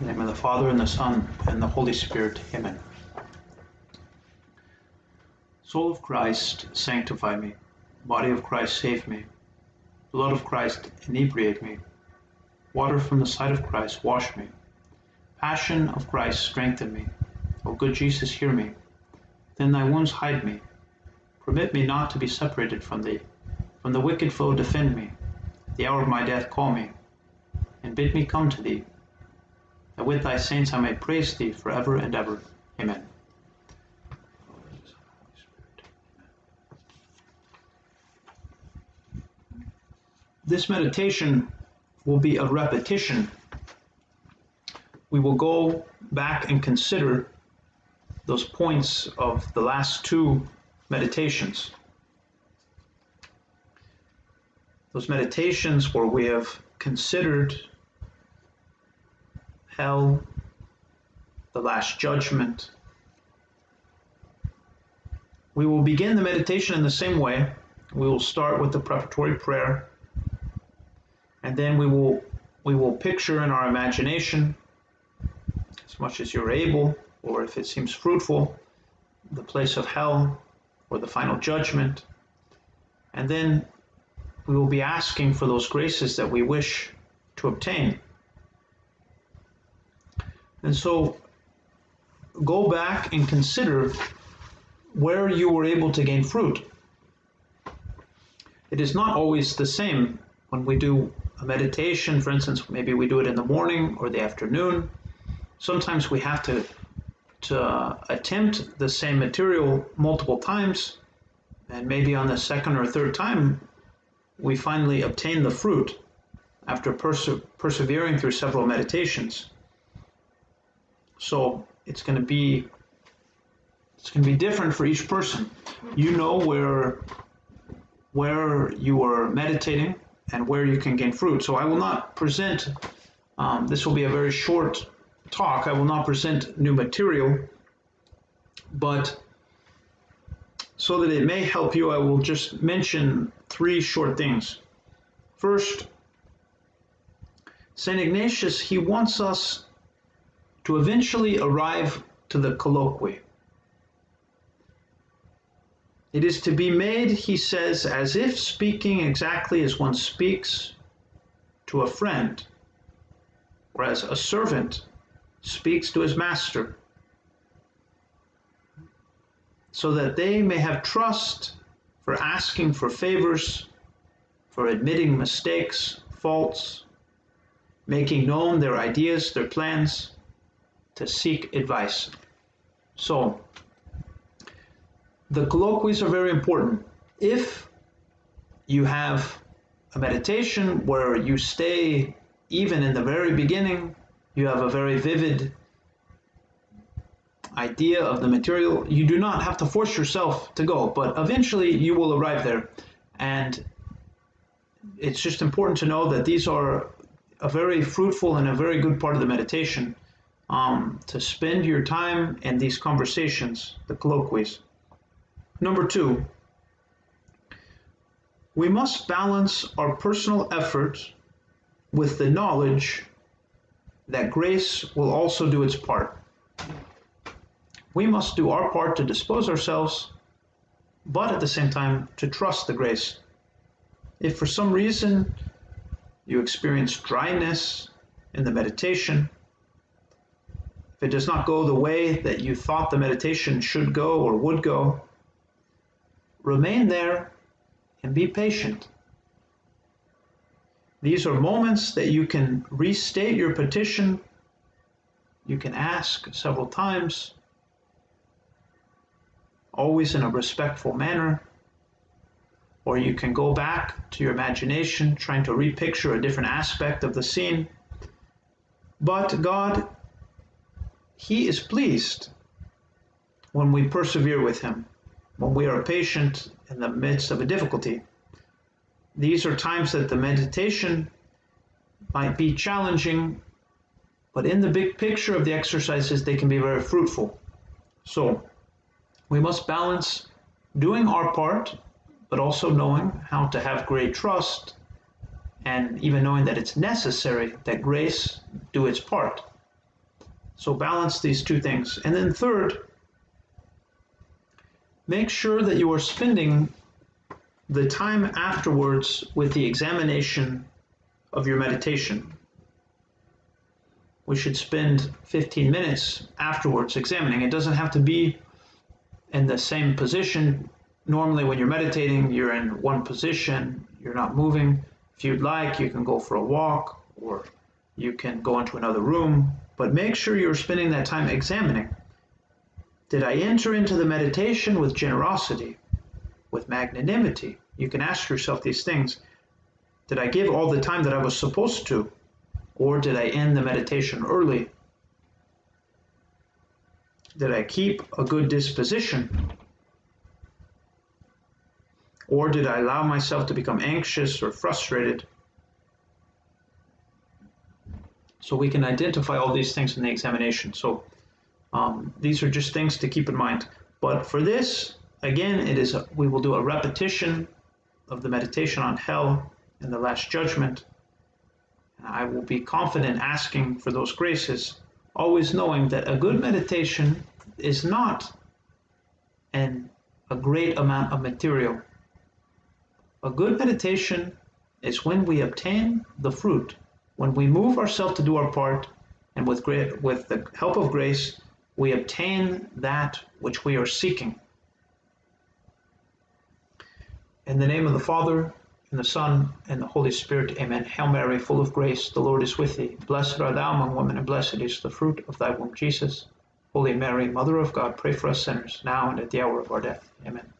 In the name of the Father, and the Son, and the Holy Spirit. Amen. Soul of Christ, sanctify me. Body of Christ, save me. Blood of Christ, inebriate me. Water from the side of Christ, wash me. Passion of Christ, strengthen me. O good Jesus, hear me. Then thy wounds hide me. Permit me not to be separated from thee. From the wicked foe defend me. At the hour of my death call me, and bid me come to thee that with thy saints I may praise thee forever and ever. Amen. This meditation will be a repetition. We will go back and consider those points of the last two meditations. Those meditations where we have considered hell, the Last Judgment. We will begin the meditation in the same way. We will start with the preparatory prayer, and then we will we will picture in our imagination, as much as you're able, or if it seems fruitful, the place of hell or the final judgment. And then we will be asking for those graces that we wish to obtain. And so go back and consider where you were able to gain fruit. It is not always the same when we do a meditation, for instance, maybe we do it in the morning or the afternoon. Sometimes we have to, to uh, attempt the same material multiple times, and maybe on the second or third time, we finally obtain the fruit after perse- persevering through several meditations. So it's going to be it's going to be different for each person. You know where where you are meditating and where you can gain fruit. So I will not present. Um, this will be a very short talk. I will not present new material, but so that it may help you, I will just mention three short things. First, St. Ignatius, he wants us to eventually arrive to the colloquy. It is to be made, he says, as if speaking exactly as one speaks to a friend, or as a servant speaks to his master, so that they may have trust for asking for favors, for admitting mistakes, faults, making known their ideas, their plans, to seek advice. So, the colloquies are very important. If you have a meditation where you stay even in the very beginning, you have a very vivid idea of the material, you do not have to force yourself to go, but eventually you will arrive there. And it's just important to know that these are a very fruitful and a very good part of the meditation um, to spend your time in these conversations, the colloquies. Number two, we must balance our personal effort with the knowledge that grace will also do its part. We must do our part to dispose ourselves, but at the same time to trust the grace. If for some reason you experience dryness in the meditation, if it does not go the way that you thought the meditation should go or would go, remain there and be patient. These are moments that you can restate your petition. You can ask several times, always in a respectful manner. Or you can go back to your imagination, trying to repicture a different aspect of the scene. But God he is pleased when we persevere with Him, when we are patient in the midst of a difficulty. These are times that the meditation might be challenging, but in the big picture of the exercises, they can be very fruitful. So we must balance doing our part, but also knowing how to have great trust and even knowing that it's necessary that grace do its part. So balance these two things. And then, third, make sure that you are spending the time afterwards with the examination of your meditation. We should spend 15 minutes afterwards examining. It doesn't have to be in the same position. Normally, when you're meditating, you're in one position, you're not moving. If you'd like, you can go for a walk or you can go into another room, but make sure you're spending that time examining. Did I enter into the meditation with generosity, with magnanimity? You can ask yourself these things. Did I give all the time that I was supposed to? Or did I end the meditation early? Did I keep a good disposition? Or did I allow myself to become anxious or frustrated? So we can identify all these things in the examination. So um, these are just things to keep in mind. But for this, again, it is a, we will do a repetition of the meditation on hell and the last judgment. And I will be confident asking for those graces, always knowing that a good meditation is not an, a great amount of material. A good meditation is when we obtain the fruit, when we move ourselves to do our part, and with, great, with the help of grace, we obtain that which we are seeking. In the name of the Father, and the Son, and the Holy Spirit, amen. Hail Mary, full of grace, the Lord is with thee. Blessed art thou among women, and blessed is the fruit of thy womb, Jesus. Holy Mary, Mother of God, pray for us sinners, now and at the hour of our death. Amen.